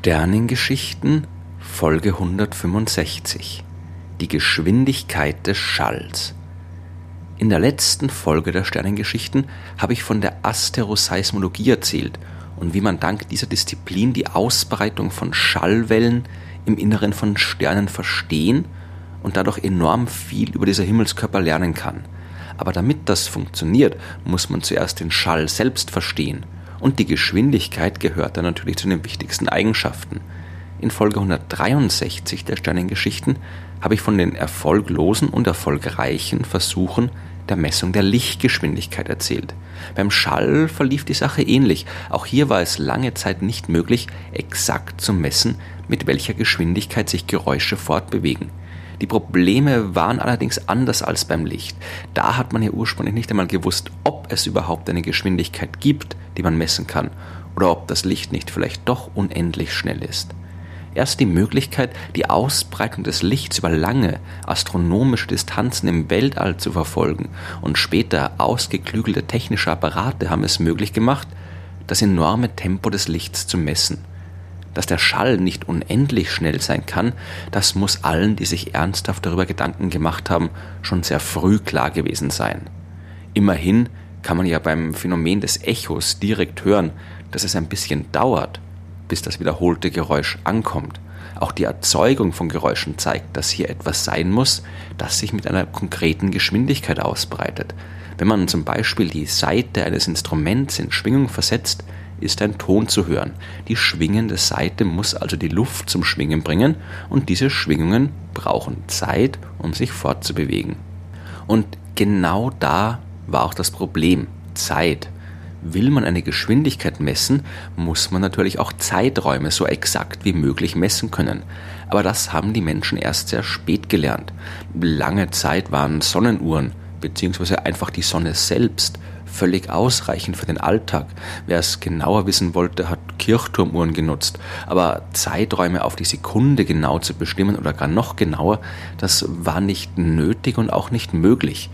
Sternengeschichten Folge 165 Die Geschwindigkeit des Schalls. In der letzten Folge der Sternengeschichten habe ich von der Asteroseismologie erzählt und wie man dank dieser Disziplin die Ausbreitung von Schallwellen im Inneren von Sternen verstehen und dadurch enorm viel über diese Himmelskörper lernen kann. Aber damit das funktioniert, muss man zuerst den Schall selbst verstehen – und die Geschwindigkeit gehört dann natürlich zu den wichtigsten Eigenschaften. In Folge 163 der Sternengeschichten habe ich von den erfolglosen und erfolgreichen Versuchen der Messung der Lichtgeschwindigkeit erzählt. Beim Schall verlief die Sache ähnlich. Auch hier war es lange Zeit nicht möglich, exakt zu messen, mit welcher Geschwindigkeit sich Geräusche fortbewegen. Die Probleme waren allerdings anders als beim Licht. Da hat man ja ursprünglich nicht einmal gewusst, ob es überhaupt eine Geschwindigkeit gibt, die man messen kann, oder ob das Licht nicht vielleicht doch unendlich schnell ist. Erst die Möglichkeit, die Ausbreitung des Lichts über lange astronomische Distanzen im Weltall zu verfolgen und später ausgeklügelte technische Apparate haben es möglich gemacht, das enorme Tempo des Lichts zu messen. Dass der Schall nicht unendlich schnell sein kann, das muss allen, die sich ernsthaft darüber Gedanken gemacht haben, schon sehr früh klar gewesen sein. Immerhin kann man ja beim Phänomen des Echos direkt hören, dass es ein bisschen dauert, bis das wiederholte Geräusch ankommt. Auch die Erzeugung von Geräuschen zeigt, dass hier etwas sein muss, das sich mit einer konkreten Geschwindigkeit ausbreitet. Wenn man zum Beispiel die Saite eines Instruments in Schwingung versetzt, ist ein Ton zu hören. Die schwingende Saite muss also die Luft zum Schwingen bringen und diese Schwingungen brauchen Zeit, um sich fortzubewegen. Und genau da war auch das Problem, Zeit. Will man eine Geschwindigkeit messen, muss man natürlich auch Zeiträume so exakt wie möglich messen können. Aber das haben die Menschen erst sehr spät gelernt. Lange Zeit waren Sonnenuhren, beziehungsweise einfach die Sonne selbst, völlig ausreichend für den Alltag. Wer es genauer wissen wollte, hat Kirchturmuhren genutzt. Aber Zeiträume auf die Sekunde genau zu bestimmen oder gar noch genauer, das war nicht nötig und auch nicht möglich.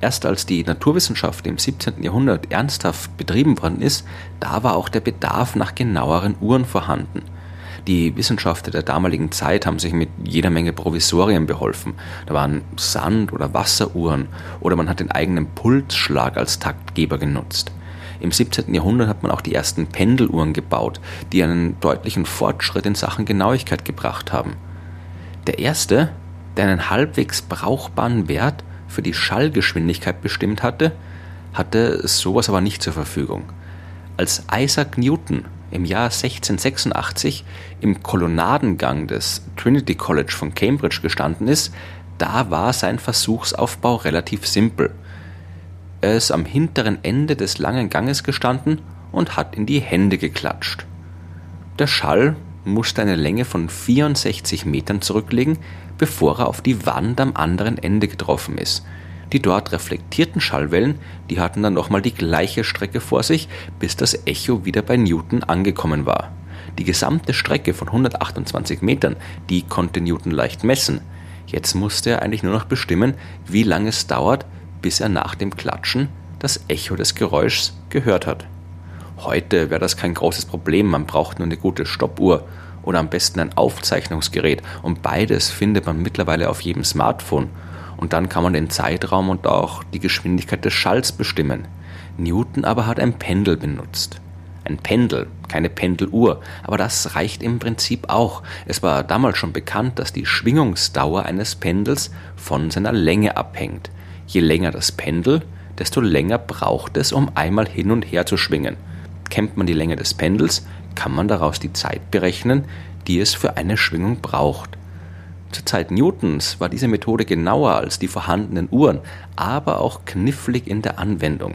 Erst als die Naturwissenschaft im 17. Jahrhundert ernsthaft betrieben worden ist, da war auch der Bedarf nach genaueren Uhren vorhanden. Die Wissenschaftler der damaligen Zeit haben sich mit jeder Menge Provisorien beholfen. Da waren Sand- oder Wasseruhren oder man hat den eigenen Pulsschlag als Taktgeber genutzt. Im 17. Jahrhundert hat man auch die ersten Pendeluhren gebaut, die einen deutlichen Fortschritt in Sachen Genauigkeit gebracht haben. Der erste, der einen halbwegs brauchbaren Wert für die Schallgeschwindigkeit bestimmt hatte, hatte sowas aber nicht zur Verfügung. Als Isaac Newton im Jahr 1686 im Kolonnadengang des Trinity College von Cambridge gestanden ist, da war sein Versuchsaufbau relativ simpel. Er ist am hinteren Ende des langen Ganges gestanden und hat in die Hände geklatscht. Der Schall musste eine Länge von 64 Metern zurücklegen, bevor er auf die Wand am anderen Ende getroffen ist. Die dort reflektierten Schallwellen, die hatten dann nochmal die gleiche Strecke vor sich, bis das Echo wieder bei Newton angekommen war. Die gesamte Strecke von 128 Metern, die konnte Newton leicht messen. Jetzt musste er eigentlich nur noch bestimmen, wie lange es dauert, bis er nach dem Klatschen das Echo des Geräuschs gehört hat. Heute wäre das kein großes Problem, man braucht nur eine gute Stoppuhr oder am besten ein Aufzeichnungsgerät und beides findet man mittlerweile auf jedem Smartphone und dann kann man den Zeitraum und auch die Geschwindigkeit des Schalls bestimmen. Newton aber hat ein Pendel benutzt. Ein Pendel, keine Pendeluhr, aber das reicht im Prinzip auch. Es war damals schon bekannt, dass die Schwingungsdauer eines Pendels von seiner Länge abhängt. Je länger das Pendel, desto länger braucht es, um einmal hin und her zu schwingen. Kennt man die Länge des Pendels, kann man daraus die Zeit berechnen, die es für eine Schwingung braucht. Zur Zeit Newtons war diese Methode genauer als die vorhandenen Uhren, aber auch knifflig in der Anwendung.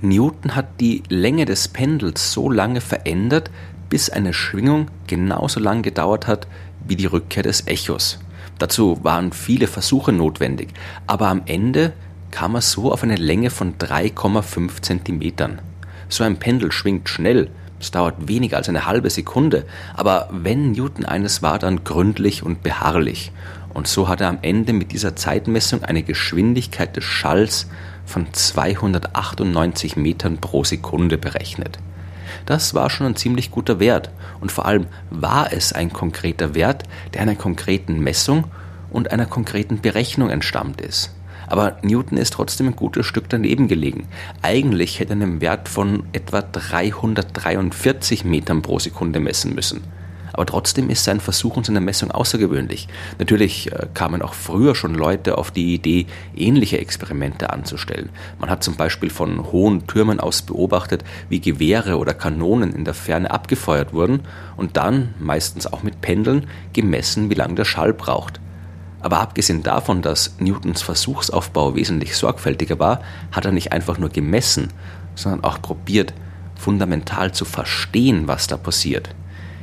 Newton hat die Länge des Pendels so lange verändert, bis eine Schwingung genauso lang gedauert hat wie die Rückkehr des Echos. Dazu waren viele Versuche notwendig, aber am Ende kam er so auf eine Länge von 3,5 Zentimetern. So ein Pendel schwingt schnell, es dauert weniger als eine halbe Sekunde, aber wenn Newton eines war, dann gründlich und beharrlich. Und so hat er am Ende mit dieser Zeitmessung eine Geschwindigkeit des Schalls von 298 Metern pro Sekunde berechnet. Das war schon ein ziemlich guter Wert und vor allem war es ein konkreter Wert, der einer konkreten Messung und einer konkreten Berechnung entstammt ist. Aber Newton ist trotzdem ein gutes Stück daneben gelegen. Eigentlich hätte er einen Wert von etwa 343 Metern pro Sekunde messen müssen. Aber trotzdem ist sein Versuch und seine Messung außergewöhnlich. Natürlich äh, kamen auch früher schon Leute auf die Idee, ähnliche Experimente anzustellen. Man hat zum Beispiel von hohen Türmen aus beobachtet, wie Gewehre oder Kanonen in der Ferne abgefeuert wurden und dann, meistens auch mit Pendeln, gemessen, wie lange der Schall braucht. Aber abgesehen davon, dass Newtons Versuchsaufbau wesentlich sorgfältiger war, hat er nicht einfach nur gemessen, sondern auch probiert, fundamental zu verstehen, was da passiert.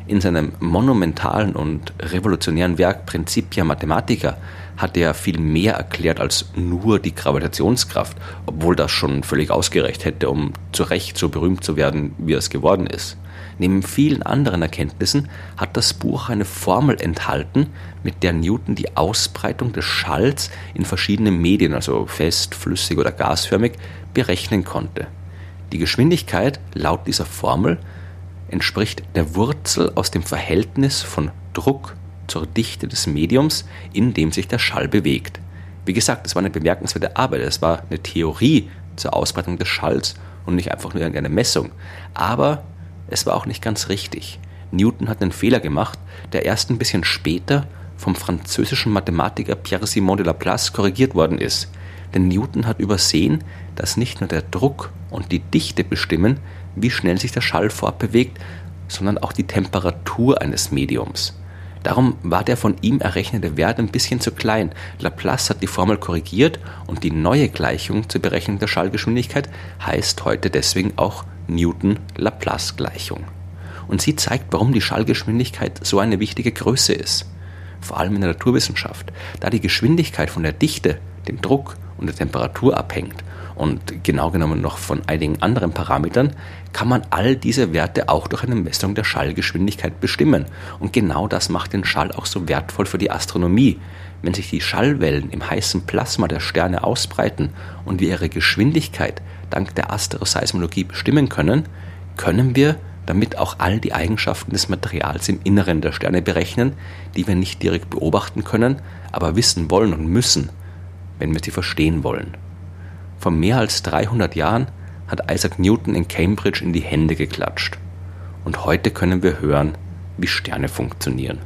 In seinem monumentalen und revolutionären Werk Principia Mathematica hat er viel mehr erklärt als nur die Gravitationskraft, obwohl das schon völlig ausgereicht hätte, um zu Recht so berühmt zu werden, wie es geworden ist. Neben vielen anderen Erkenntnissen hat das Buch eine Formel enthalten, mit der Newton die Ausbreitung des Schalls in verschiedenen Medien, also fest, flüssig oder gasförmig, berechnen konnte. Die Geschwindigkeit laut dieser Formel entspricht der Wurzel aus dem Verhältnis von Druck zur Dichte des Mediums, in dem sich der Schall bewegt. Wie gesagt, es war eine bemerkenswerte Arbeit, es war eine Theorie zur Ausbreitung des Schalls und nicht einfach nur irgendeine Messung. Aber es war auch nicht ganz richtig. Newton hat einen Fehler gemacht, der erst ein bisschen später vom französischen Mathematiker Pierre-Simon de Laplace korrigiert worden ist. Denn Newton hat übersehen, dass nicht nur der Druck und die Dichte bestimmen, wie schnell sich der Schall fortbewegt, sondern auch die Temperatur eines Mediums. Darum war der von ihm errechnete Wert ein bisschen zu klein. Laplace hat die Formel korrigiert und die neue Gleichung zur Berechnung der Schallgeschwindigkeit heißt heute deswegen auch Newton-Laplace-Gleichung. Und sie zeigt, warum die Schallgeschwindigkeit so eine wichtige Größe ist. Vor allem in der Naturwissenschaft, da die Geschwindigkeit von der Dichte, dem Druck und der Temperatur abhängt und genau genommen noch von einigen anderen Parametern, kann man all diese Werte auch durch eine Messung der Schallgeschwindigkeit bestimmen. Und genau das macht den Schall auch so wertvoll für die Astronomie. Wenn sich die Schallwellen im heißen Plasma der Sterne ausbreiten und wir ihre Geschwindigkeit dank der Asteroseismologie bestimmen können, können wir damit auch all die Eigenschaften des Materials im Inneren der Sterne berechnen, die wir nicht direkt beobachten können, aber wissen wollen und müssen, wenn wir sie verstehen wollen. Vor mehr als 300 Jahren hat Isaac Newton in Cambridge in die Hände geklatscht. Und heute können wir hören, wie Sterne funktionieren.